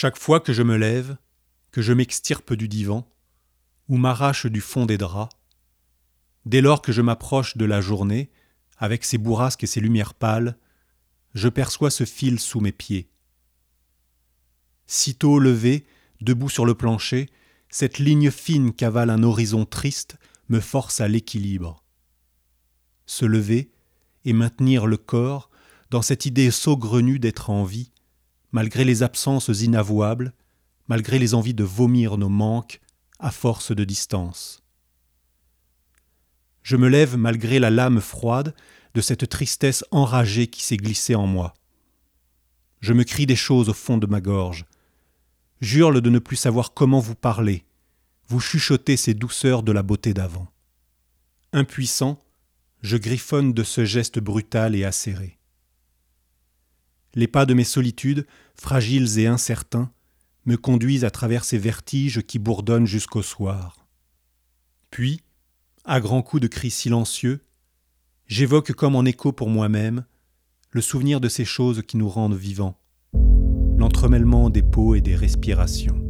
Chaque fois que je me lève, que je m'extirpe du divan, ou m'arrache du fond des draps, dès lors que je m'approche de la journée, avec ses bourrasques et ses lumières pâles, je perçois ce fil sous mes pieds. Sitôt levé, debout sur le plancher, cette ligne fine qu'avale un horizon triste me force à l'équilibre. Se lever et maintenir le corps dans cette idée saugrenue d'être en vie, malgré les absences inavouables, malgré les envies de vomir nos manques à force de distance. Je me lève malgré la lame froide de cette tristesse enragée qui s'est glissée en moi. Je me crie des choses au fond de ma gorge, j'hurle de ne plus savoir comment vous parler, vous chuchotez ces douceurs de la beauté d'avant. Impuissant, je griffonne de ce geste brutal et acéré. Les pas de mes solitudes, fragiles et incertains, me conduisent à travers ces vertiges qui bourdonnent jusqu'au soir. Puis, à grands coups de cris silencieux, j'évoque comme en écho pour moi-même le souvenir de ces choses qui nous rendent vivants, l'entremêlement des peaux et des respirations.